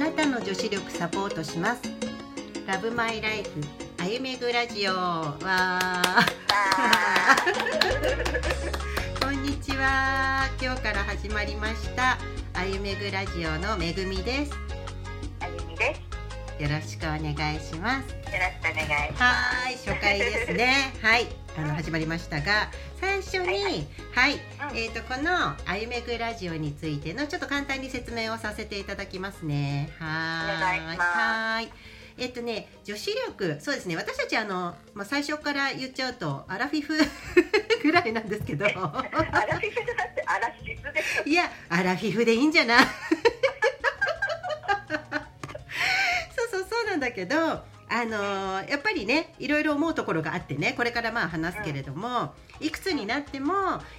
なたの女子力サポートします。ラブマイライフあゆめぐラジオ。わー。こんにちは。今日から始まりました。あゆめぐラジオのめぐみです。あゆみです。よろしくお願いします。よろしくお願いします。はい初回ですね。はいあの始まりましたが最初にはいはい、うん。えっ、とこのあゆめぐラジオについてのちょっと簡単に説明をさせていただきますね。はい。えっとね女子力そうですね私たちあの、まあ、最初から言っちゃうとアラフィフ ぐらいなんですけど。アラフィフだってアラシスです。いやアラフィフでいいんじゃない？そうそうそうなんだけどあのーやっぱりねいろいろ思うところがあってねこれからまあ話すけれども、いくつになっても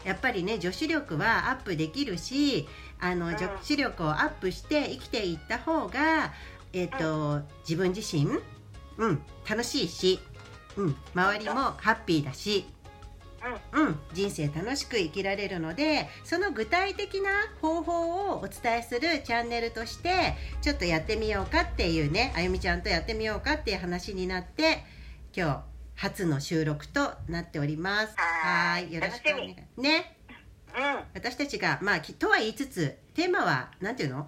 やっぱりね女子力はアップできるしあのうん女子力をアップして生きていった方が、えっと自分自身、うん、楽しいし、うん、周りもハッピーだし。うん、人生楽しく生きられるのでその具体的な方法をお伝えするチャンネルとしてちょっとやってみようかっていうねあゆみちゃんとやってみようかっていう話になって今日初の収録となっております。はーいよろしくお願いねうん。うん。私たちがまあきとは言いつつテーマはなんていうの？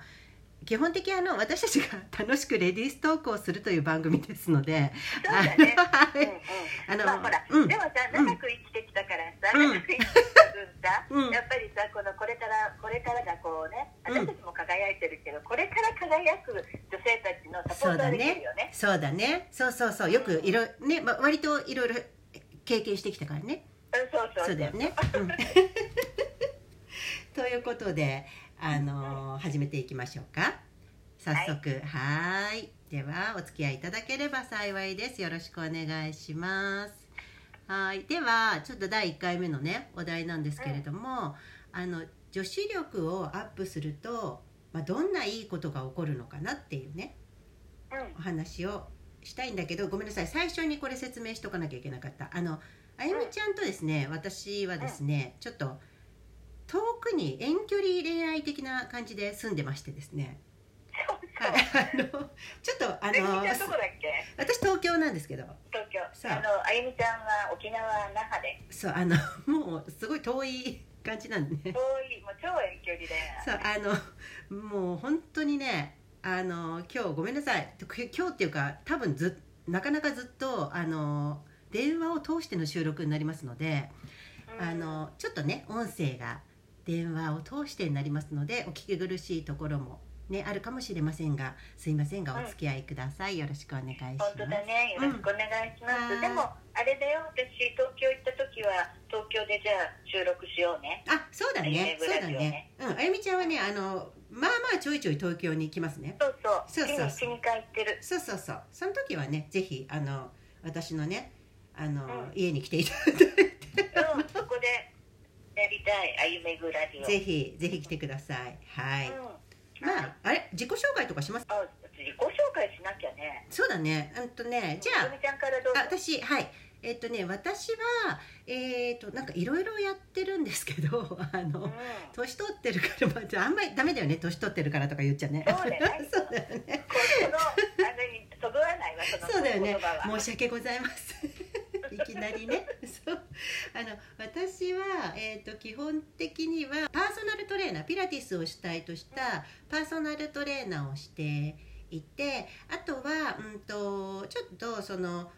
基本的にあの私たちが楽しくレディーストークをするという番組ですのでそうだね。はいうんうん。あのまあほら、うん。でもさ長く生きてきたからさ、うん。長く生きてきた分さ、うん。やっぱりさこのこれからこれからがこうね、うん私たちも輝いてるけど、これから輝く女性たちのサポートができるよね。そうだね。そうそうそう。よくいろね、ま、割といろいろ経験してきたからね。うん、そうそう。そうだよね、うん。ということであのー始めていきましょうか。早速。はーい。ではお付き合いいただければ幸いです。よろしくお願いします。はい。ではちょっと第1回目のねお題なんですけれども、あの女子力をアップすると、まあ、どんないいことが起こるのかなっていうねうん。お話をしたいんだけどごめんなさい。最初にこれ説明しとかなきゃいけなかった。あのあゆみちゃんとですね私はですねちょっと遠くに遠距離恋愛的な感じで住んでましてですねそうそう。はいあのちょっとあの？私東京なんですけど東京。そうあのあゆみちゃんは沖縄那覇で。そうあの もうすごい遠い感じなんでね遠いもう超遠距離で。そうあのもう本当にねあの今日ごめんなさいく今日っていうか多分ずなかなかずっとあの電話を通しての収録になりますので、うんあのちょっとね音声が電話を通してになりますのでお聞き苦しいところもねあるかもしれませんがすいませんがお付き合いください、よろしくお願いします。本当だね。よろしくお願いします。うん。でもあれだよ。私東京行った時は東京でじゃあ収録しようね。あそうだね。ね。そうだね。ねうん。あゆみちゃんはねあのまあまあちょいちょい東京に来ますね。そうそう。そうそう。そう。そうそうそう。その時はねぜひあの私のねあの、うん。家に来ていただいて。うん。そこでやりたいあゆめぐラジオ。ぜひぜひ来てください。はい、うん。まはい。ああれ？自己紹介とかします？あ自己紹介しなきゃね。そうだね。うんとねじゃゆみちゃんからどうぞ。あ。私はい。えっとね私はえっとなんかいろいろやってるんですけど あの、うん。年取ってるから、まあ、あんまりダメだよね。年取ってるからとか言っちゃね。そう だよね。そうだよね。申し訳ございませんいきなりね。そう。あの私は、えー、と基本的にはパーソナルトレーナーピラティスを主体としたパーソナルトレーナーをしていてあとは、うん、とちょっとその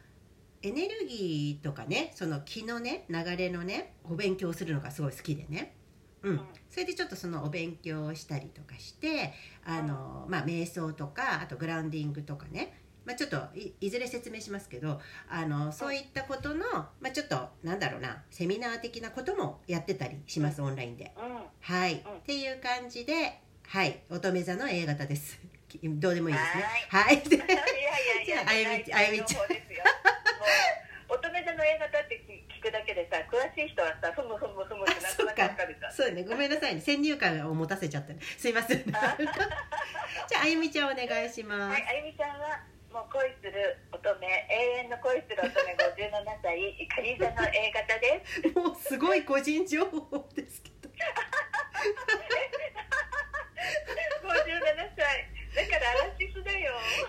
エネルギーとかねその気のね流れのねお勉強するのがすごい好きでね。うん。うん、それでちょっとそのお勉強をしたりとかしてあの、まあ、瞑想とかあとグラウンディングとかね、まあ、ちょっといいずれ説明しますけどあのそういったことの、まあ、ちょっとなんだろうなセミナー的なこともやってたりします、オンラインで。うん。はい、うんっていう感じで、はい、乙女座の A 型です。どうでもいいですね。ははい。いやいやいやああゆみあゆみちゃん乙女座の A 型って聞くだけでさ詳しい人はさふむふむふむってなんとなかる。そうね、ごめんなさいね、先入観を持たせちゃったね。すいません。じゃあ、あゆみちゃんお願いします。はい、あゆみちゃんはもう恋する乙女永遠の恋する乙女57歳カニ座の A 型です。もうすごい個人情報ですけど。57歳。だから嵐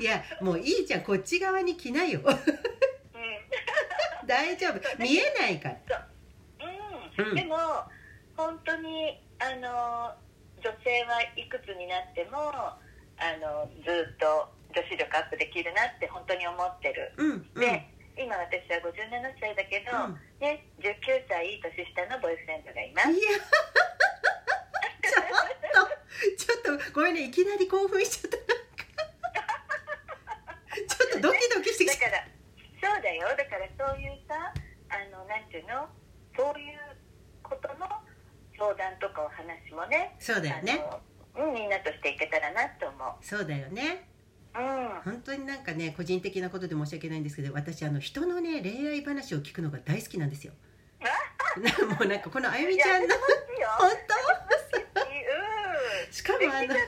いやもういいじゃんこっち側に来なよ。うん。大丈夫。見えないから。うん。うん。でも本当にあの女性はいくつになってもあのずっと女子力アップできるなって本当に思ってる、うんうん。で今私は57歳だけど、うん。ね、19歳年下のボーイフレンドがいます。いや。ちょっと ちょっとごめんねいきなり興奮しちゃったなんか。ちょっとドキドキしてきた。だからそうだよ。だからそういうさあのなんていうの？そういうことの相談とかお話もね。そうだよね。うん、みんなとしていけたらなと思う。そうだよね。うん本当になんかね個人的なことで申し訳ないんですけど私あの人のね恋愛話を聞くのが大好きなんですよ。な もうなんかこのあゆみちゃんの本うん。しかもあの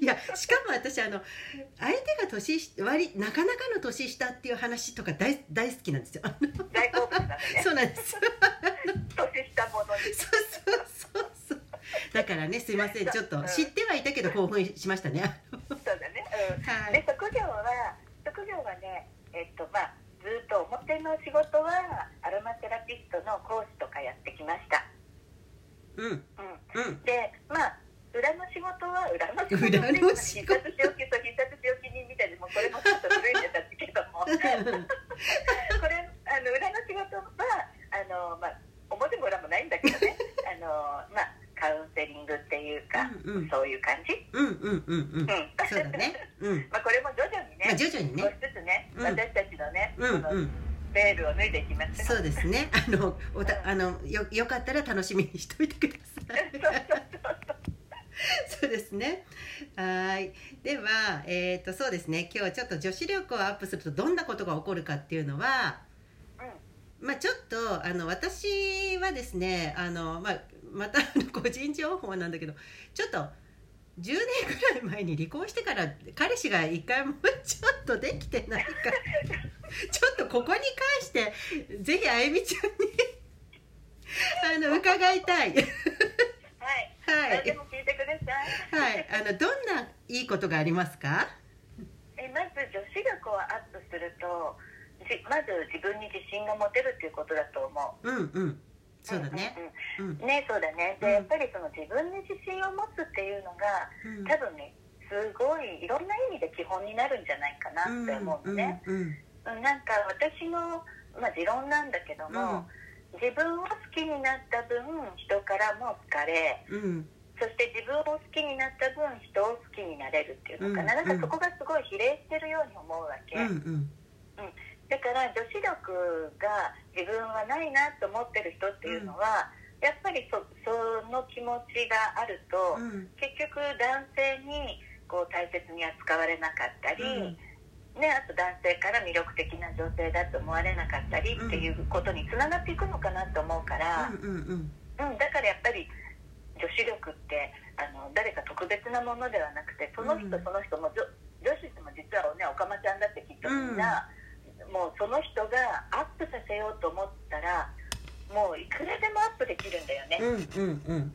いやしかも私あの相手が年し割りなかなかの年下っていう話とか大大好きなんですよ。大好物なのね。そうなんです。年下ものそうそうだからねすいませんちょっと知ってはいたけど興奮しましたね。そうだね。うん。ではい。職業は職業はねえっとまあずっと表の仕事はアロマテラピストの講師とかやってきました。うん。うん。うん。でまあ裏の仕事は裏の仕事。裏の仕事。必殺仕置きと必殺仕置き人みたいでもうこれもちょっと古いんだったけども。これあの裏の仕事はあの、まあ、表も裏もないんだけどね。あの、まあ、カウンセリングっていうか、うんうん。そういう感じ、うんうんうんうん。うん。そうだね。うん。まあ、これも徐々にね、まあ徐々にね。少しずつね、うん。私たちのね、うんうん。ベールを脱いでいきますそうですね。あのおたあのよよかったら楽しみにしといてください。そうですね。はい。ではえっ、とそうですね。今日ちょっと女子力をアップするとどんなことが起こるかっていうのはうん。まあちょっとあの私はですねあの、まあ、また個人情報なんだけどちょっと10年ぐらい前に離婚してから彼氏が一回もちょっとできてないからちょっとここに関してぜひあゆみちゃんにあの伺いたい。はい、はい。何でも聞いてください。はい。あのどんないいことがありますか？えまず女子力をアップするとじまず自分に自信が持てるっていうことだと思う。うんうんそうだね。うんうんうん。ねそうだね。で、うん。やっぱりその自分に自信を持つっていうのがうん。多分ねすごいいろんな意味で基本になるんじゃないかなって思うのね、うんうん。うんなんか私の、まあ、持論なんだけども、自分を好きになった分人からも好かれうん。うんそして自分を好きになった分人を好きになれるっていうのかな、うんなんかそこがすごい比例してるように思うわけ、うん。うんだから女子力が自分はないなと思ってる人っていうのは、やっぱりそその気持ちがあると、うん。結局男性にこう大切に扱われなかったり、うん。ね、あと男性から魅力的な女性だと思われなかったりっていうことにつながっていくのかなと思うから、うんうんうん。うん、だからやっぱり女子力ってあの誰か特別なものではなくてその人うんその人も女女子も実はねおかまちゃんだってきっとみんな、もうその人がアップさせようと思ったらもういくらでもアップできるんだよね。うんうんうん。うん、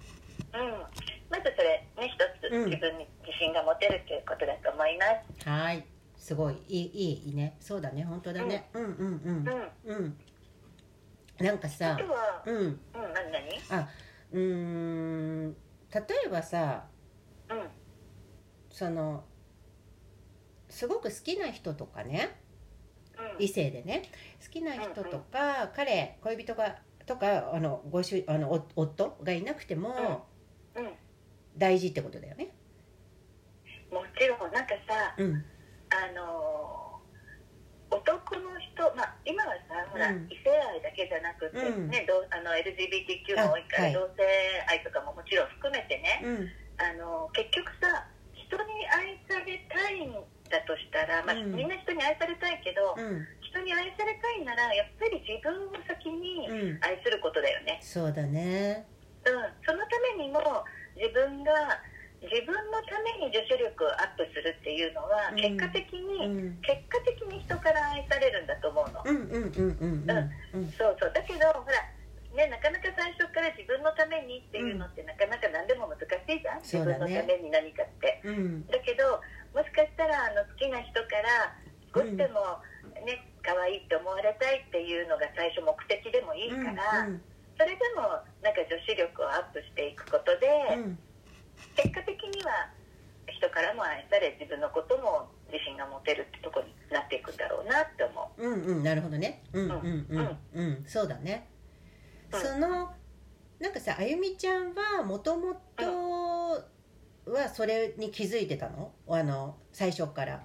まずそれね一つうん。自分に自信が持てるということだと思います。はい。すごい。いいいいいいね。そうだね。本当だね。うん。うんうんうん、うん。なんかあさうん。うん、何何？うーん。例えばさうん、そのすごく好きな人とかね。うん、異性でね好きな人とか、彼恋人がとかあのご主あのお夫がいなくてもうん、大事ってことだよね。もちろん。なんかさ、うん。あのー男の人、まあ今はさ、ほらうん。異性愛だけじゃなくて、うん。ね、どうあの LGBTQ も多いから、あはい。同性愛とかももちろん含めてね、うん。あの結局さ、人に愛されたいんだとしたら、まあうん。みんな人に愛されたいけど、うん。人に愛されたいならやっぱり自分を先にうん。愛することだよね。そうだね。うん、そのためにも自分が自分のために女子力をアップするっていうのは、うん。結果的うに、ん。結果的に人から愛されるんだと思うの、うんうんうんうんうん。うん。そうそう。だけどほらねなかなか最初から自分のためにっていうのって、なかなか何でも難ししいじゃん、そうだね。自分のために何かって。うん。だけどもしかしたらあの好きな人から少しでもね、可愛いって思われたいっていうのが最初目的でもいいから、うんそれでもなんか女子力をアップしていくことで、うん。結果的には人からも愛され自分のことも自信が持てるってとこになっていくんだろうなって思う。うんうんなるほどね。うんうん。うんうん。うん。そうだね。うん。そのなんかさあゆみちゃんはもともとはそれに気づいてたの？あの最初から。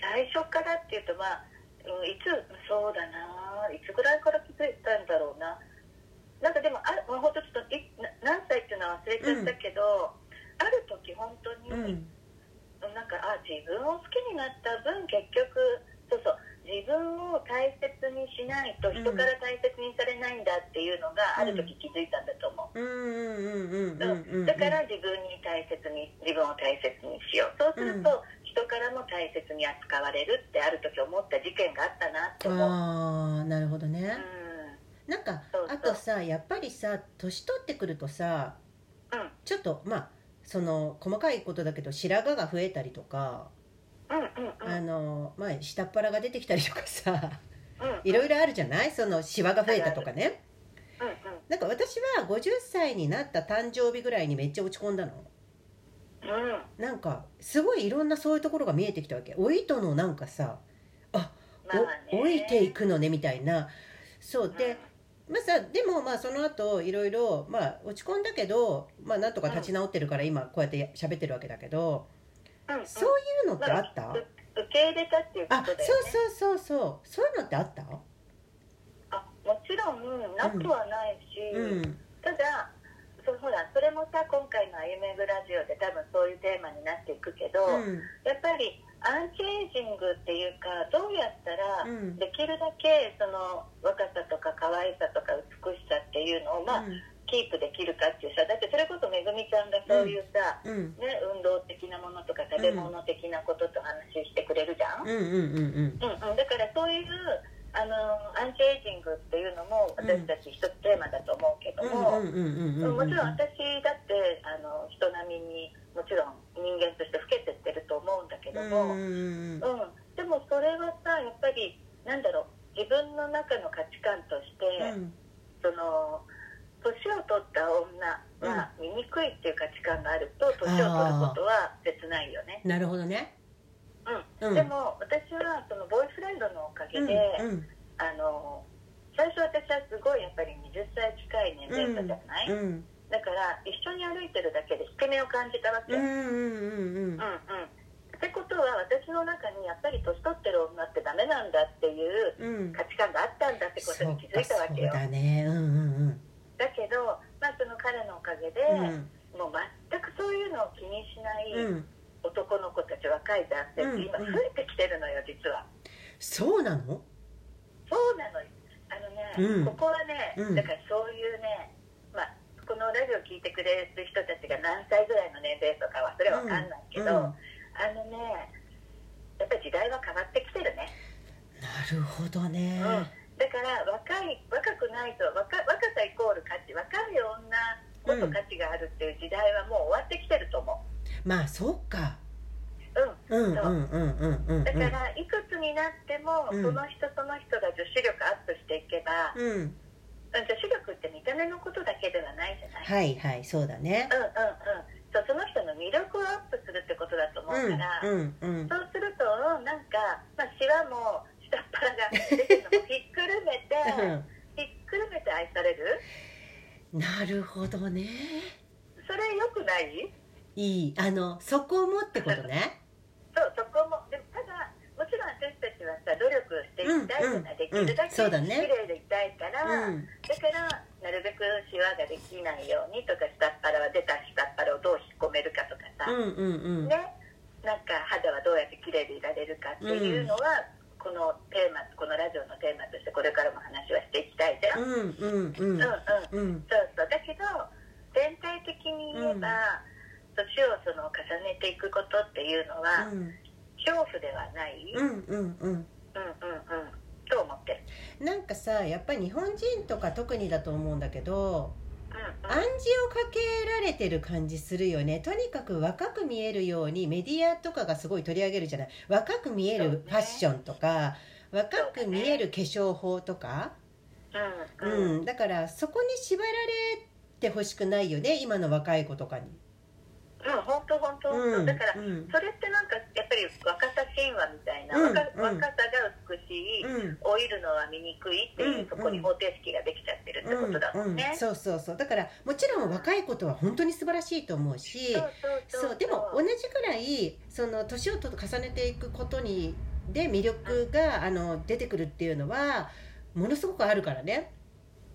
最初からっていうとまあ、うん、いつそうだないつぐらいから気づいたんだろうな。なんかでもあまあ本当ちょっといな何歳っていうのは忘れちゃったけど、ある時本当に、うんなんかあ自分を好きになった分結局そうそう自分を大切にしないと人から大切にされないんだっていうのがある時気づいたんだと思う。うんうんうんうんうんうんだから自分に大切に自分を大切にしよう。そうすると、人からも大切に扱われるってある時思った事件があったなって思う、ああなるほどね。うなんかあとさやっぱりさ年取ってくるとさんうん。ちょっとまあその細かいことだけど白髪が増えたりとか、あのまあ下っ腹が出てきたりとかさうんいろいろあるじゃない？そのシワが増えたとかね。なんか私は50歳になった誕生日ぐらいにめっちゃ落ち込んだの。うん。なんかすごいいろんなそういうところが見えてきたわけ。老いとのなんかさあ老いていくのねみたいな。そうで、まあさでもまあその後いろいろまあ落ち込んだけどまあなんとか立ち直ってるから今こうやって喋ってるわけだけどうんうん。そういうのってあった、まう受け入れたっていうこあとだよね。そうそうそうそう。そういうのってあった？あもちろんなくはないし、うん。ただそうほらそれもさ今回の「あゆめぐラジオ」で多分そういうテーマになっていくけど、うん。やっぱりアンチエイジングっていうかどうやったらうん。できるだけその若さとか可愛さとか美しさっていうのを、まあキープできるかっていうさだってそれこそめぐみちゃんがそういうさ、うんうん。ね、運動的なものとか食べ物的なことと話してくれるじゃん、うんうんうんうん。うんうん、だからそういうあのアンチエイジングっていうのも私たち一つテーマだと思うけども、もちろん私だってあの人並みにもちろん人間として老けてってると思うんだけども、うん。でもそれはさやっぱりなんだろう自分の中の価値観として、うん。その年を取った女は醜いっていう価値観があると年を取ることは切ないよね。なるほどね。うん。うん。でも私はそのボーイフレンドのおかげで、うんあの最初私はすごいやっぱり20歳近い年齢差じゃない、うん。だから一緒に歩いてるだけで引け目を感じたわけ、うんうんうんうん。うんうん。ってことは私の中にやっぱり年取ってる女ってダメなんだっていううん。価値観があったんだってことに気づいたわけよ。そうだね。うんうんだけど、まあ、その彼のおかげで、うん。もう全くそういうのを気にしないうん。男の子たち若い男性って今増えてきてるのよ実は。そうなの？そうなのよ。あのね、うん。ここはね、うん。だからそういうね、まあ、このラジオ聞いてくれる人たちが何歳ぐらいの年齢とかはそれは分かんないけど、うんうん。あのねやっぱり時代は変わってきてるね、なるほどね。うん、だから若い若くないと若若さイコール価値若い女こそ価値があるっていう時代はもう終わってきてると思まあそうか。う、うんうんうんうんだからいくつになっても、うん。その人その人が女子力アップしていけば、うん。女子力って見た目のことだけではないじゃない、はいはいそうだね。うんうんうん。そうその人の魅力をアップするってことだと思ううんから、うんうん。そうするとなんか、まあ、シワも下っ腹が出てるのもひっくるめてひっくるめて愛される？なるほどね。それよくない？いい。あのそこもってことね。そうそこも。でもただもちろん私たちはさ努力していきたいじゃない、うんできるだけそうだね。綺麗でいたいから、うん。だからなるべくシワができないようにとか下っ腹は出た下っ腹をどう引っ込めるかとかさ、うんうんうん。ね。なんか肌はどうやって綺麗でいられるかっていうのは、このテーマこのラジオのテーマとしてこれからも話はしていきたいじゃん、うん、うんうん。うんうん。うん。そうそう。だけど全体的に言えば、年をその重ねていくことっていうのは、恐怖ではない、うん、うんうん。うんうんうん。と思ってる？なんかさやっぱり日本人とか特にだと思うんだけどうん暗示をかけられてる感じするよね。とにかく若く見えるようにメディアとかがすごい取り上げるじゃない。若く見えるファッションとか、若く見える化粧法とか。う、うん。うんん、だからそこに縛られてほしくないよね今の若い子とかに。うん本当本当。うんだからうん。それってなんかやっぱり若さ神話みたいな、うん若うん。若さが美しい、うん。老いるのは醜いっていう、うんそこに方程式ができちゃってるってことだもんね。そうそうそう。だからもちろん若いことは本当に素晴らしいと思うしそうそう。そうでも同じくらいその年をと重ねていくことにで魅力があの出てくるっていうのはものすごくあるからね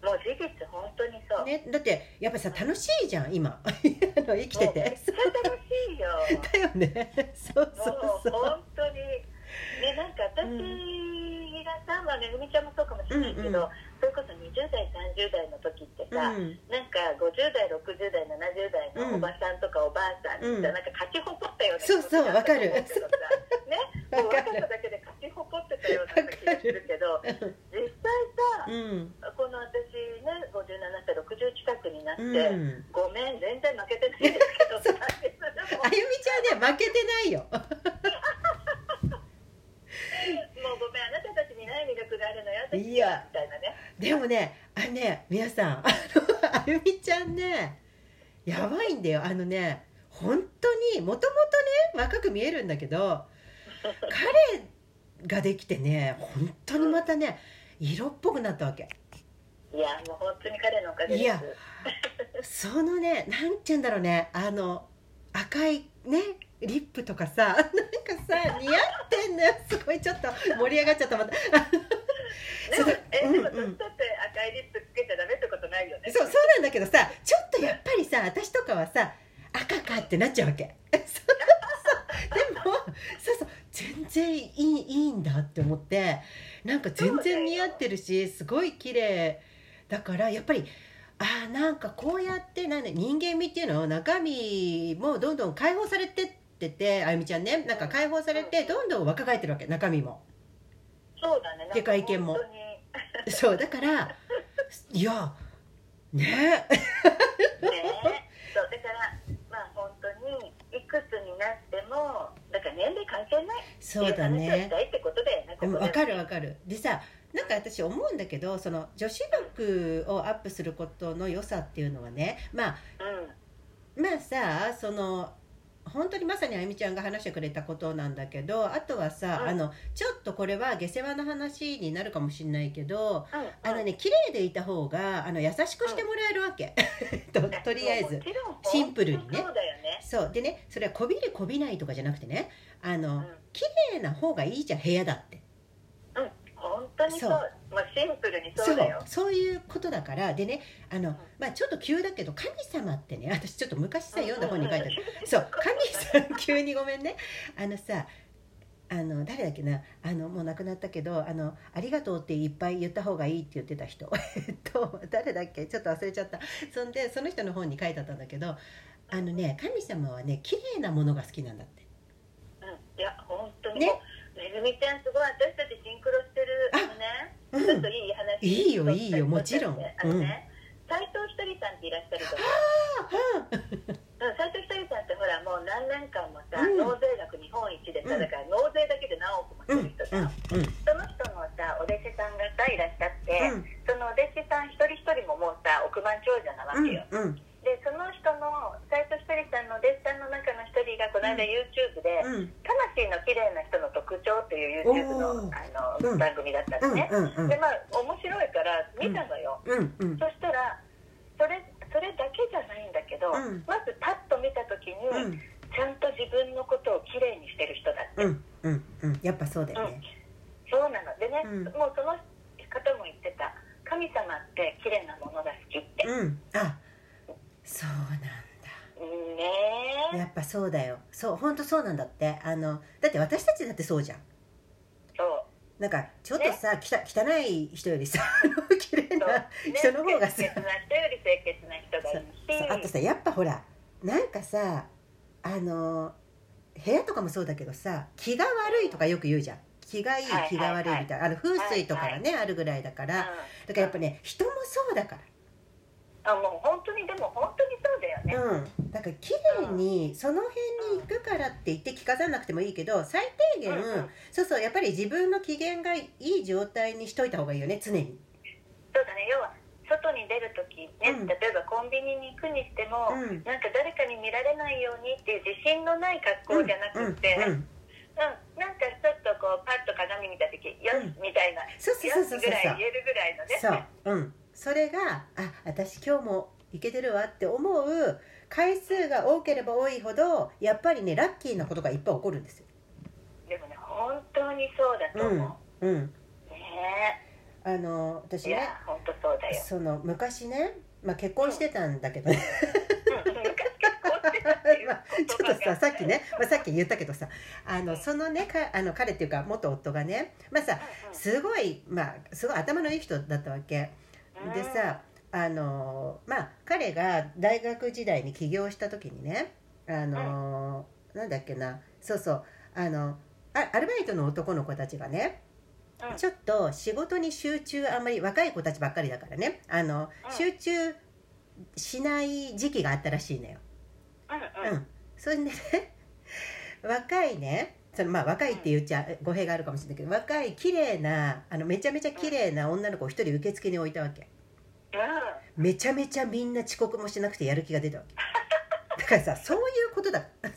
もう事実本当にそう。ねだってやっぱさ楽しいじゃん今。あ の生きてもうめてっちゃ楽しいよ。だよね。そうもそうう。そう本当に。ねなんか私がさ、まあめぐみちゃんもそうかもしれないけど、うんうんこそ20代30代の時ってさ、うん。なんか50代60代70代のおばさんとかおばあさんってさ、うん。なんか勝ち誇ったようなそうそうわかる。ね。もう若さだけで勝ち誇ってたような気がするけど実際さ、うん。この私ね57歳60近くになって、うん。ごめん全然負けてないですけど さ あゆみちゃんね負けてないよ もうごめんあなたたちにない魅力があるのよ私。いや。みたいなね。でもねあのね皆さんあのあゆみちゃんねやばいんだよ。あのね本当にもともとね若く見えるんだけど 彼ができてね本当にまたね色っぽくなったわけ。いやもう本当に彼のおかげです。いやそのねなんて言うんだろうねあの赤いねリップとかさ さ似合ってんのよ。すごいちょっと盛り上がっちゃったまた。でもえでもうんうん。年取って赤いリップつけちゃダメってことないよね。そうそうなんだけどさちょっとやっぱりさ私とかはさ赤かってなっちゃうわけ。そうそう。でもそうそう。全然いいいいんだって思って。なんか全然似合ってるしすごい綺麗だからやっぱりあーなんかこうやってなんだ人間味っていうの中身もどんどん解放されてっててあゆみちゃんねなんか解放されてどんどん若返ってるわけ中身も。そうだねで外見も。そうだからいやね。ね そうだからまあ本当にいくつになってもだから年齢関係ない。そうだね。でうんわかるわかる。でさなんか私思うんだけどその女子力をアップすることの良さっていうのはねまあうん。まあさその本当にまさにあゆみちゃんが話してくれたことなんだけどあとはさ、うん。あのちょっとこれは下世話の話になるかもしれないけどうん。あのね綺麗でいた方があの優しくしてもらえるわけ、と とりあえず。シンプルにね。そうだよね。そう。でねそれはこびるこびないとかじゃなくてねあの、うん。綺麗な方がいいじゃん部屋だって当にそうまあシンプルにそそううだよ。そういうことだから。でねあの、んまあ、ちょっと急だけど神様ってね私ちょっと昔さ読んだ本に書いてある。るそう神さん急にごめんね。あのさあの誰だっけなあのもう亡くなったけどあの「ありがとう」っていっぱい言った方がいいって言ってた人。えっと誰だっけ？ちょっと忘れちゃった。そんでその人の本に書いてあったんだけどあのね神様はね綺麗なものが好きなんだって。うん。いや本当に。ねめぐみちゃんすごい私たちシンクロしてるああのねうん。ちょっといい話いいよいいよもちろん。あのね斎藤ひとりさんっていらっしゃると思う。うん斎藤ひとりさんってほらもう何年間もさ、うん。納税額日本一でさ、うんだから納税だけで何億もすうんうんる人じゃん、うん。その人のさお弟子さんがさいらっしゃって、うん。そのお弟子さん一人一人ももうさ億万長者なわけよ、うんでその人の斎藤ひとりさんのお弟子さんの中の一人がこの間 YouTube で、うん。魂の綺麗な人の特徴っていう YouTube のあの、うん。番組だったうんのね、うんうんでまあ面白いから見たのよ、うんうんそしたらそれそれだけじゃないんだけど、うん。まずパッと見た時に、うん。ちゃんと自分のことを綺麗にしてる人だって、うんうんうん。やっぱそうだよね。そうなの。でね、うん。もうその方も言ってた。神様って綺麗なものが好きって、うん。あそうなんだ。うんねえ。やっぱそうだよ。そう本当そうなんだって。あのだって私たちだってそうじゃん。そう。なんかちょっとさ、きた汚い人よりさ 綺麗なね。人の方がさ。清潔な人より清潔な人がいいし。あとさやっぱほらなんかさあの部屋とかもそうだけどさ気が悪いとかよく言うじゃん。気がいいはいはい気が悪いみたいな。あの風水とかがね、あるぐらいだから。だからやっぱね人もそうだからあもう本当にでも本当にそうだよね、うん、だから綺麗にその辺に行くからって言って着飾らなくてもいいけど最低限、うんうん。そうそうやっぱり自分の機嫌がいい状態にしといた方がいいよね常に。そうだね。要は外に出る時ね、うん。例えばコンビニに行くにしても、うん。なんか誰かに見られないようにっていう自信のない格好じゃなくて、うんうんなんかちょっとこうパッと鏡見た時「よし」うん。みたいな「そうそうそうそうそう。よし」ぐらい言えるぐらいのね。そう、うん、それがあ私今日もいけてるわって思う回数が多ければ多いほどやっぱりねラッキーなことがいっぱい起こるんですよ。でもね本当にそうだと思う、うん、ね。あの私ね本当そうだよ、その昔ね、まあ、結婚してたんだけど。ね、うん、まあちょっとささっきね、まあ、さっき言ったけどさあのそのねかあの彼っていうか元夫がねまあさすごいまあすごい頭のいい人だったわけ。うんでさあのまあ彼が大学時代に起業した時にねあの、なんだっけなそうそうあのあアルバイトの男の子たちがねうん。ちょっと仕事に集中あんまり若い子たちばっかりだからねあのうん。集中しない時期があったらしいのよ。うんうん。うん、それでね 若いねそのまあ若いって言っちゃ語弊があるかもしれないけど若い綺麗なあのめちゃめちゃ綺麗な女の子を一人受付に置いたわけ。うんめちゃめちゃみんな遅刻もしなくてやる気が出たわけ。だからさそういうことだ。めっ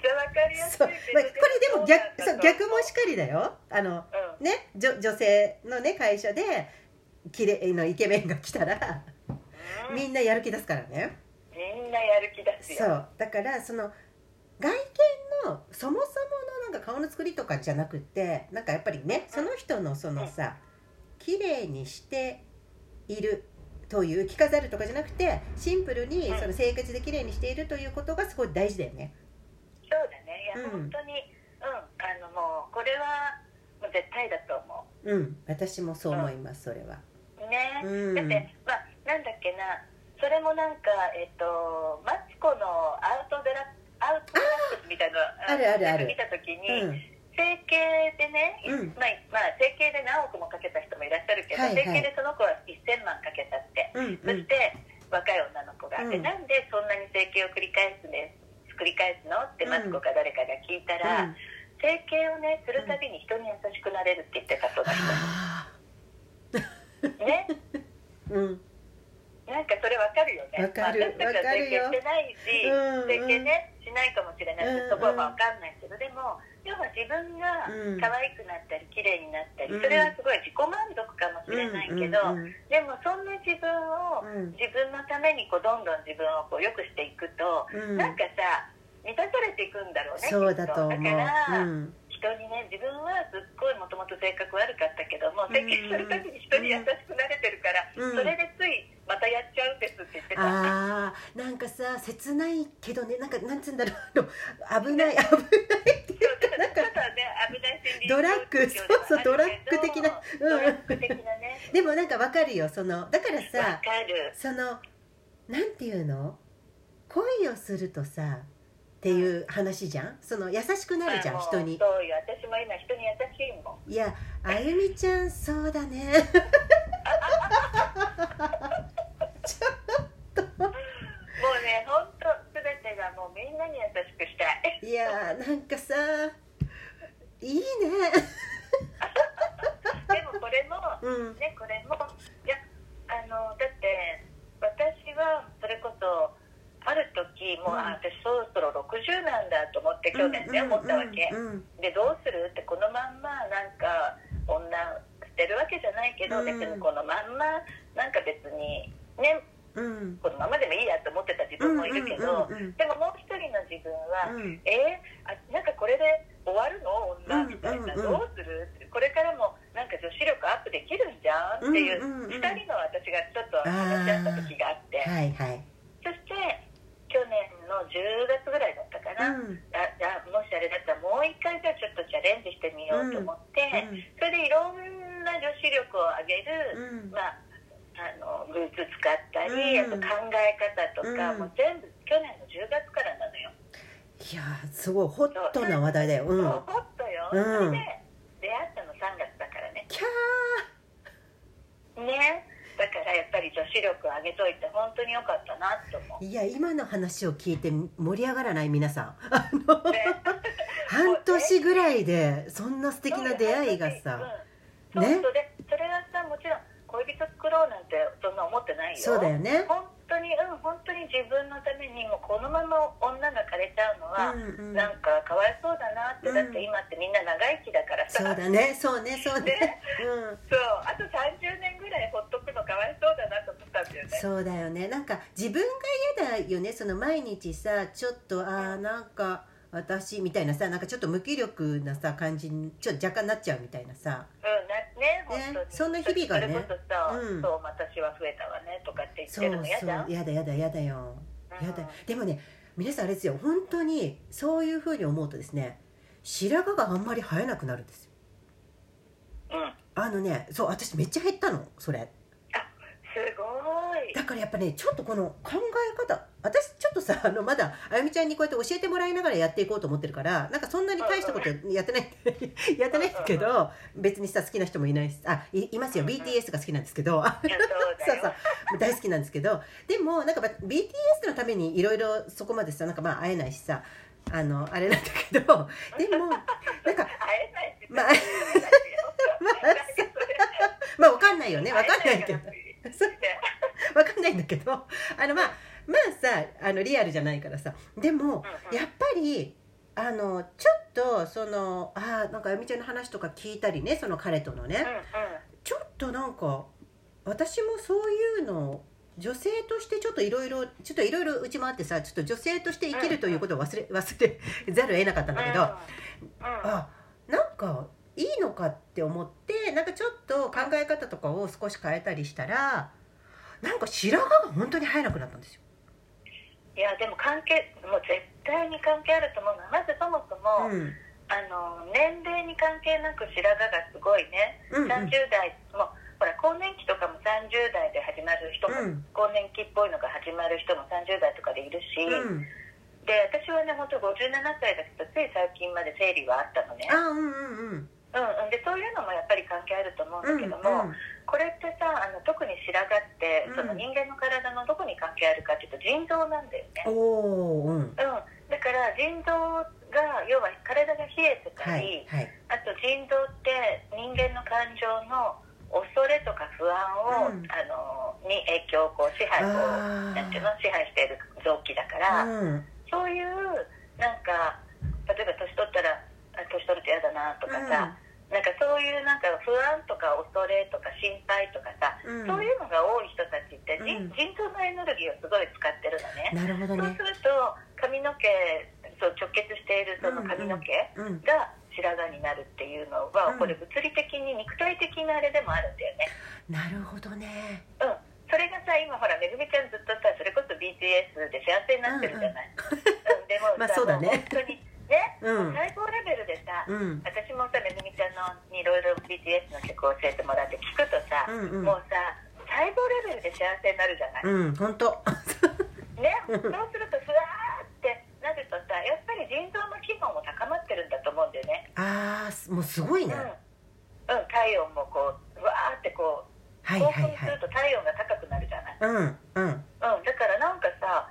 ちゃわかりやすいそう、まあ、これでも逆そう逆もししかりだよ。あのうん。ね女女性のね会社で綺麗なイケメンが来たらうん。みんなやる気出すからね。みんなやる気出すよ。そう。だからその外見のそもそものなんか顔の作りとかじゃなくってなんかやっぱりねその人のそのさ綺麗にしているという着飾るとかじゃなくてシンプルにうんその生活で綺麗にしているということがすごい大事だよね。そうだね。いや、うん。本当にうん。あのもうこれはもう絶対だと思う。ん、私もそう思います、それは。うね、うん。だってまあなんだっけな。それもなんかえっとマツコのアウトデラアウトデラックスみたいなあるあるある。見た時うに、ん、整形でね、うん。まあまあ、整形で何億もかけた人もいらっしゃるけど、はいはい。整形でその子は1000万かけたって、うん、そして若い女の子が、うん。でなんでそんなに整形を繰り返すね繰り返すの？ってうん。マツコか誰かが聞いたら、うん。整形をねするたびに人に優しくなれるって言ってたそうだあね。ー うん、なんかそれわかるよね。わかる。まあ、私たちは整形してないし、うん整形ねしないかもしれないそこはわかんないけどでも要は自分がうん。可愛くなったり綺麗になったり、うん。それはすごい自己満足かもしれないけど、でもそんな自分を、うん。自分のためにこうどんどん自分をこう良くしていくと、うん。なんかさ満たされていくんだろうねそうだと思う。だから、うん人にね自分はすっごいもともと性格悪かったけどもうん整形するたびに人に優しくなれてるから、うん。それでついまたやっちゃうんですって言ってた、ああなんかさ切ないけどねなんかなんつうんだろう危ない危ない。っていうかなんかちょっとね危ない心理ドラッグそうそうドラッグ的なうん。ドラッグ的なね。でもなんかわかるよそのだからわさかる。そのなんていうの？恋をするとさっていう話じゃん？その優しくなるじゃん人に。そうよ。私も今人に優しいもん。いやあゆみちゃんそうだね。もうね本当すべてがもうみんなに優しくしたい。いやなんかさいいね。でもこれもうん。ねこれもいやあのだって私はそれこそある時もう、うん。あ私そろそろ60なんだと思って去年ね、思ったわけ、うん。でどうする？ってこのまんまなんか女捨てるわけじゃないけど、うん。別にこのまんまなんか別にねうん。このままでもいいやと思ってた自分もいるけど、でももう一人の自分は、うん。えーあなんかこれで終わるの？女みたいな、どうする？って。これからもなんか女子力アップできるんじゃん？っていううんうんうん。二人の私がちょっと話し合った時があって、はいはいの10月ぐらいだったかな、うん。あじゃあもしあれだったらもう一回じゃあちょっとチャレンジしてみようと思って、うんそれでいろんな女子力を上げる、うん。まああのグッズ使ったり、うん。あと考え方とか、うん。もう全部去年の10月からなのよ。いやーすごいホットな話題だよ。う。ん。ホットよ、うん。それで出会ったの3月だからね。キャねだだからやっぱり女子力上げといて本当に良かったなと思う。いや今の話を聞いて盛り上がらない皆さん。あの、ね、半年ぐらいでそんな素敵な出会いがさ、うん、ね。それはさもちろん恋人作ろうなんてそんな思ってないよ。そうだよね。本当にうん本当に自分のためにもこのまま女が枯れちゃうのは、うんうん、なんかかわいそうだなって、うん、だって今ってみんな長生きだからさ。そうだねそうねそうね。うん、そうあと30年ぐらいほっとくのかわいそうだなと思ったんだよね。そうだよね。なんか自分が嫌だよねその毎日さちょっとああなんか私みたいなさなんかちょっと無気力なさ感じにちょっと若干なっちゃうみたいなさ、うんなね本当に、そんな日々がね。うん、そう私は増えたわねとかって言ってるの嫌だ嫌だ嫌だ嫌だよ、うん、だ。でもね皆さんあれですよ本当にそういうふうに思うとですね白髪があんまり生えなくなるんですよ、うん、あのねそう私めっちゃ減ったのそれ。あすごい。だからやっぱねちょっとこの考え方私ちょっとさあのまだあゆみちゃんにこうやって教えてもらいながらやっていこうと思ってるからなんかそんなに大したことやってない やってないけど別にさ好きな人もいないしあいいますよ。BTS が好きなんですけど。そうそう大好きなんですけど。でもなんか BTS のためにいろいろそこまでさなんかまあ会えないしさあのあれなんだけど。でもなんかまあ まあ わかんないよね。わかんないけど わかんないんだけど。あのまあまあさあのリアルじゃないからさ。でも、やっぱりあのちょっとそのあなんかあゆみちゃんの話とか聞いたりねその彼とのね、うんうん、ちょっとなんか私もそういうの女性としてちょっといろいろちょっといろいろうちもあってさちょっと女性として生きるということを忘れ忘れざるを得なかったんだけど、うん。うん、あなんかいいのかって思ってなんかちょっと考え方とかを少し変えたりしたらなんか白髪が本当に生えなくなったんですよ。いやでも関係もう絶対に関係あると思うの。はまずそもそも、うん、あの年齢に関係なく白髪がすごいね、うんうん、30代もほら更年期とかも30代で始まる人も、うん、更年期っぽいのが始まる人も30代とかでいるし、うん、で私はね本当57歳だけどつい最近まで生理はあったのね。あうんうんうんうん、でそういうのもやっぱり関係あると思うんだけども、うんうん、これってさあの特に白髪って、その人間の体のどこに関係あるかっていうと腎臓なんだよね。おうん、うん、だから腎臓が要は体が冷えてたり、はいはい、あと腎臓って人間の感情の恐れとか不安を、うん、あのに影響をこう支配をなんていうの？支配している臓器だから、うん、そういうなんか例えば年取ったら年取ると嫌だなとかさ、なんかそういうなんか不安とか恐れとか心配とかさ、うん、そういうのが多い人たちって、うん、のエネルギーをすごい使ってるのね。なるほどねそうすると髪の毛そう直結しているその髪の毛が白髪になるっていうのは、うん、これ物理的に肉体的なあれでもあるんだよね。なるほどね。うんそれがさ今ほらめぐみちゃんずっとさそれこそ BTS で幸せになってるじゃない。うん、うん、でも まあそうだね。本当にね、うん、細胞レベルでさ、うん、私もさめぐみちゃんのにいろいろ BTS の曲を教えてもらって聞くとさ、うんうん、もうさ細胞レベルで幸せになるじゃない？うん本当。ねそうするとふわーってなるとさやっぱり腎臓の機能も高まってるんだと思うんだよね。ああもうすごいね、うん、うん、体温もこうふわーってこう興奮すると体温が高くなるじゃない、うんうん、うん、だからなんかさ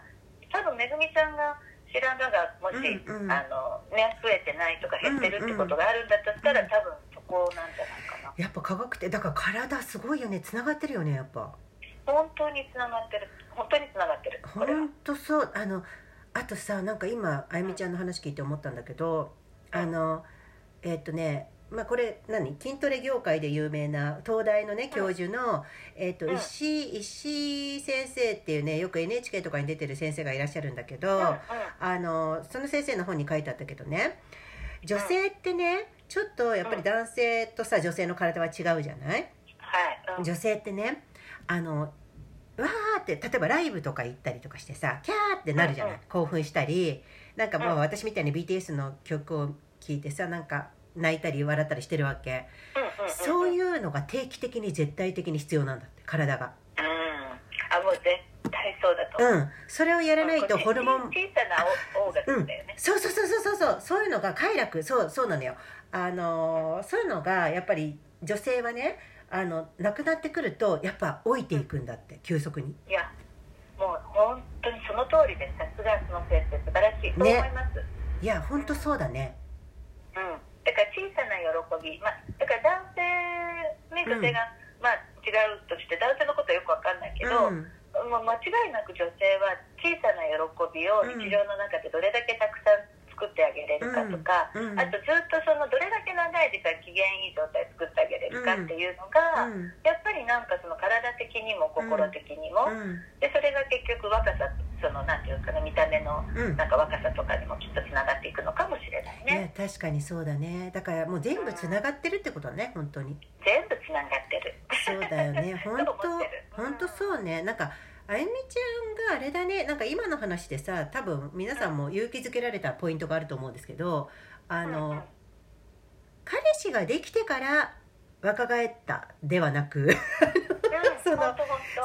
多分めぐみちゃんが白髪がもし、うんうん、あのね、増えてないとか減ってるってことがあるんだとしたら、うんうん、多分そこなんじゃないかな。やっぱ科学ってだから体すごいよね。つながってるよねやっぱ。本当につながってる。本当につながってる本当そう。あのあとさなんか今あゆみちゃんの話聞いて思ったんだけど、うん、あのえー、っとねまあ、これ何？筋トレ業界で有名な東大のね教授の、えー、と石井石井先生っていうねよく NHK とかに出てる先生がいらっしゃるんだけど、あのその先生の本に書いてあったけどね女性ってねちょっとやっぱり男性とさ女性の体は違うじゃない、はい、女性ってねあのわーって例えばライブとか行ったりとかしてさキャーってなるじゃない、興奮したり。なんかもう私みたいに BTS の曲を聴いてさなんか泣いたり笑ったりしてるわけ、そういうのが定期的に絶対的に必要なんだって体が。うん。あもう絶対そうだとう。ん。それをやらないとホルモン。小さなオーガズだよね、うん、そうそうそうそうそうそう。いうのが快楽。そうそうなのよ。あのそういうのがやっぱり女性はねあのなくなってくるとやっぱ老いていくんだって急速に。いやもう本当にその通りですさすがその先生素晴らしい、そう思います。いや本当そうだね。うん小さな喜び。まあだから男性ね女性が、まあ違うとして男性のことはよくわかんないけど、うん。まあ、間違いなく女性は小さな喜びを日常の中でどれだけたくさん作ってあげれるかとか、うん。うん。あとずっとそのどれだけ長い時間機嫌いい状態作ってあげれるかっていうのが、うん。やっぱりなんかその体的にも心的にも、うん。でそれが結局若さそのなんていうかな見た目のうん。なんか若さとかにもきっとつながっていくのかもしれないね。ね確かにそうだね。だからもう全部つながってるってことね本当に。全部つながってる。そうだよね。本当本当そうね。なんかあゆみちゃんがあれだね。なんか今の話でさ多分皆さんも勇気づけられたポイントがあると思うんですけどあの、うんうん。彼氏ができてから若返ったではなくうん。その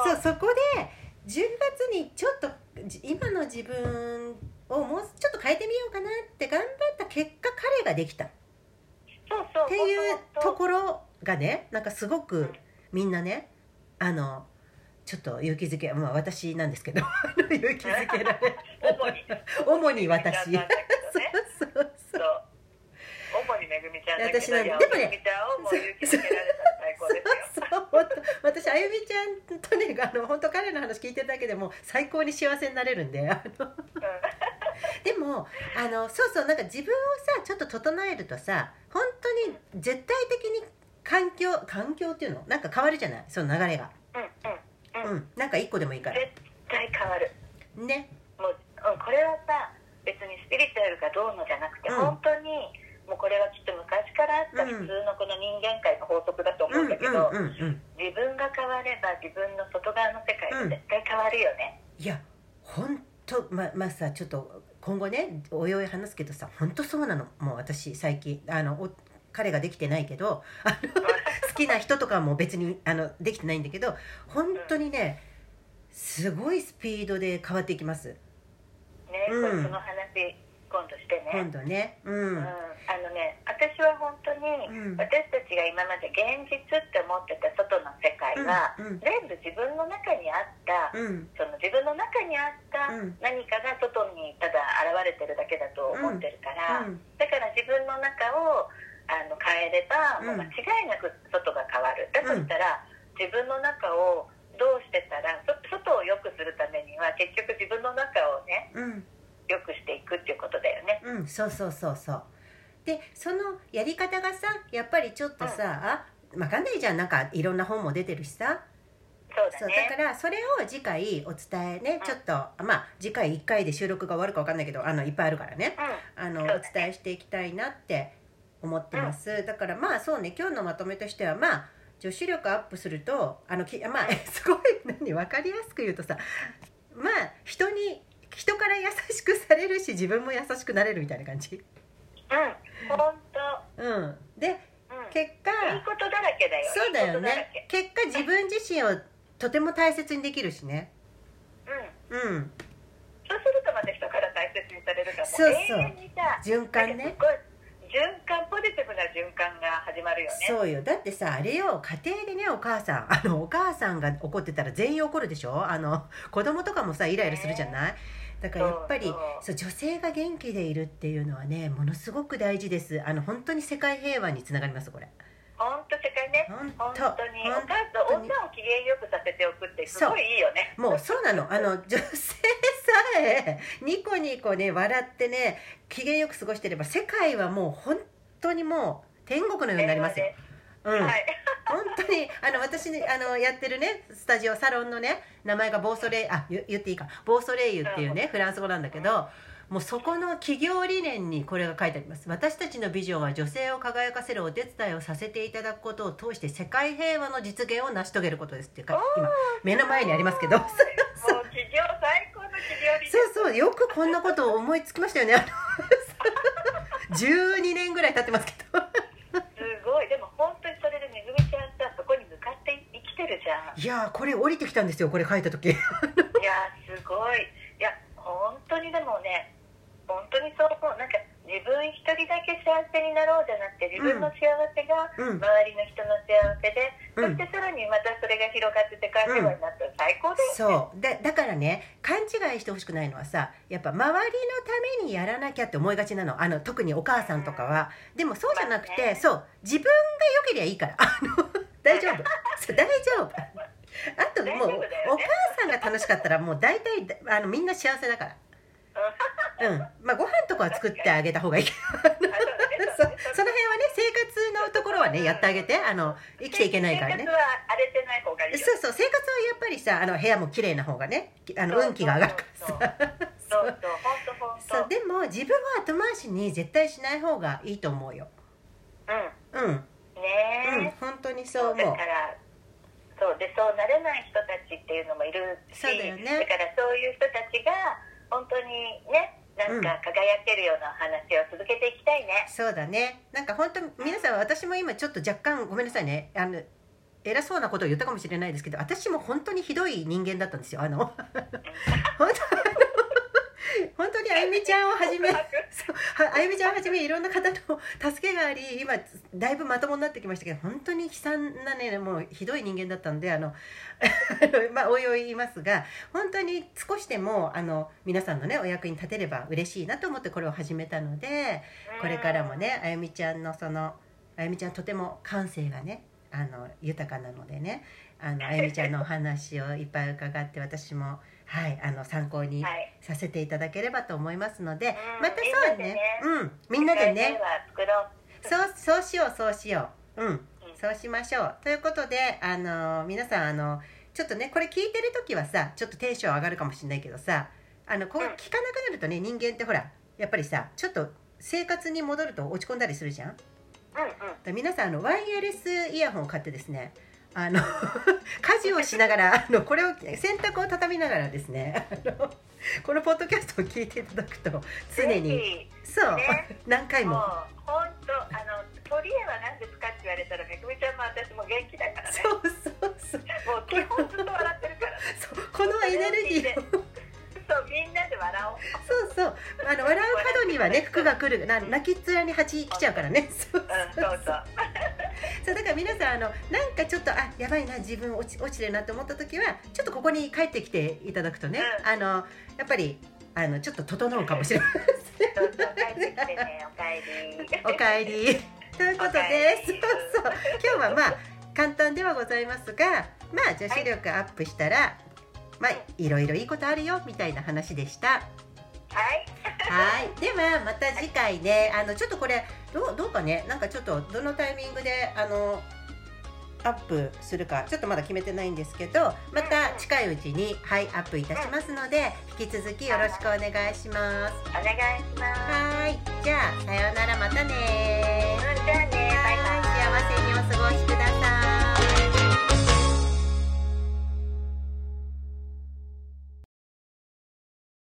そうそこで10月にちょっとじ今の自分をもうちょっと変えてみようかなって頑張った結果彼ができた。っそうそうていうところがねなんかすごくみんなねあのちょっと勇気づけまあ私なんですけど 勇気づけられ主に 主に私そうそうそう主にめぐみちゃんだけど私なんでもね 私あゆみちゃんとねあの本当彼の話聞いてるだけでも最高に幸せになれるんであの。でもあのそうそうなんか自分をさちょっと整えるとさ本当に絶対的に環境環境っていうの？なんか変わるじゃない？その流れが。うんうんうん、うん。なんか一個でもいいから。絶対変わる。ね。もう、うん、これはさ別にスピリチュアルがどうのじゃなくて、うん。本当にもうこれはきっと昔からあったうん。普通のこの人間界の法則だと思ううんうんんだけど、うんうん自分が変われば自分の外側の世界が絶対変わるよね、いや本当ままあさちょっと今後ねおいおい話すけどさ本当そうなの。もう私最近あのお彼ができてないけどあの 好きな人とかはもう別にあのできてないんだけど本当にねすごいスピードで変わっていきます。ね、うん。その話今度してね、今度ね。うん。うん、あのね私は本当に、うん。私たちが今まで現実って思ってた外の世界は、うん。うん。全部自分の中にあった、うん。その自分の中にあったうん。何かが外にただ現れてるだけだと思ってるから、うん。だから自分の中をあの変えれば、うん。もう間違いなく外が変わる。だとしたら、自分の中をどうしてたらそ外を良くするためには結局自分の中をねうん良くしていくっていうことだよね。うんそうそうそうそう。でそのやり方がさやっぱりちょっとさ、あわかんないじゃん。なんかいろんな本も出てるしさ。そうだそうねだからそれを次回お伝えねうん。ちょっとまあ次回1回で収録が終わるか分かんないけどあのいっぱいあるからね。うん。あの、ね。お伝えしていきたいなって思ってます、だからまあそうね。今日のまとめとしてはまあ女子力アップするとあのきまあ すごい何？分かりやすく言うとさまあ人に人から優しくされるし自分も優しくなれるみたいな感じ？うん本当うん。でうん。結果いいことだらけだよ。そうだよね。結果自分自身をとても大切にできるしね。けうん。うん。そうするとまた人から大切にされるからもそうそう。循環ね。循環ポジティブな循環が始まるよね。そうよ。だってさあれよ家庭でねお母さんあのお母さんが怒ってたら全員怒るでしょ？あの子供とかもさイライラするじゃない？だからやっぱりそう女性が元気でいるっていうのはねものすごく大事です。あの本当に世界平和につながりますこれ。本当世界ね。本本当当に。お本母さん女を機嫌よくさせておくってすごいいいよね。もうそうなの。あの女性さえニコニコね笑ってね機嫌よく過ごしてれば世界はもう本当にもう天国のようになりますよ。うん、はい。本当にあの私にあのやってるねスタジオサロンのね名前がボーソレイあ言言っていいか。ボーソレイユっていうねフランス語なんだけどもうそこの企業理念にこれが書いてあります。私たちのビジョンは女性を輝かせるお手伝いをさせていただくことを通して世界平和の実現を成し遂げることですっていうか今目の前にありますけど。もう企業最高の企業理念。そうそうよくこんなことを思いつきましたよね。あの 12年ぐらい経ってますけど。すごい。でも本当にそれでめぐみちゃんさそこに向かるじゃん。いやーこれ降りてきたんですよこれ書いた時。いやすごい。いや本当にでもね本当にそう思う。なんか自分一人だけ幸せになろうじゃなくて自分の幸せがうん。周りの人の幸せで、うん。そしてさらにまたそれが広がって世界平和になったら最高だよね、そう。だだからね勘違いしてほしくないのはさやっぱ周りのためにやらなきゃって思いがちなの。あの特にお母さんとかは。でもそうじゃなくて、まあね。そう。自分が良ければいいから。あの大丈夫。大丈夫。あともう、大丈夫だよおね母さんが楽しかったらもう大体あのみんな幸せだから。うん。まあご飯とかは作ってあげた方がいいけど。そ その辺はね生活のところはねやってあげてあの生きていけないからね。生活は荒れてない方がいいよ。そうそう生活はやっぱりさあの部屋も綺麗な方がねあの運気が上がるからさ。そうでも自分は後回しに絶対しない方がいいと思うよ。うん。うんうん本当にそう思う。だからそうでそうなれない人たちっていうのもいるしそうだよね。からそういう人たちが本当にねなんか輝けるような話を続けていきたいね、そうだね。なんか本当皆さん私も今ちょっと若干ごめんなさいね。あの偉そうなことを言ったかもしれないですけど私も本当にひどい人間だったんですよ。あの 本当本当にあゆみちゃんをはじめ そうはあゆみちゃんをはじめいろんな方の助けがあり今だいぶまともになってきましたけど本当に悲惨なねもうひどい人間だったんであの まあおいおい言いますが本当に少しでもあの皆さんのねお役に立てれば嬉しいなと思ってこれを始めたのでこれからもねあゆみちゃんのそのあゆみちゃんとても感性がねあの豊かなのでねあのあゆみちゃんのお話をいっぱい伺って私もはいあの参考にはい。させていただければと思いますので、うんまたそうねうんみんなでね。そうそうしようそうしよう。うん。そうしましょう。ということであの皆さんあのちょっとねこれ聞いてる時はさちょっとテンション上がるかもしれないけどさあのこううん。聞かなくなるとね人間ってほらやっぱりさちょっと生活に戻ると落ち込んだりするじゃん？うんうん。ら皆さんあのワイヤレスイヤホンを買ってですねあの 家事をしながらあのこれを洗濯を畳みながらですねあのこのポッドキャストを聞いていただくと常にぜそう、ね。何回ひも本当あの鳥絵は何ですかって言われたらめぐみちゃんも私も元気だからね。そうそうそう。もう基本ずっと笑ってるから。ねそうこのエネルギーを。そうみんなで笑おう。そうそう。あの笑う角にはね服が来る。な泣きっ面に蜂来ちゃうからね。そう。うんそうそう そうだから皆さんあのなんかちょっとあやばいな自分落ち落ちてるなと思った時はちょっとここに帰ってきていただくとね、うん。あのやっぱりあのちょっと整うかもしれないそうそう帰ってきてねおかえり。ということでそうそう。今日はまあ簡単ではございますがまあ女子力アップしたら、まあいろいろいいことあるよみたいな話でした。はい、ではまた次回ね、あのちょっとこれどうどうかね、なんかちょっとどのタイミングであのアップするかちょっとまだ決めてないんですけど、また近いうちにはいアップいたしますので、引き続きよろしくお願いします。お願いします。はい、じゃあさようならまたね。また、ね、バイバイ。幸せにお過ごしください。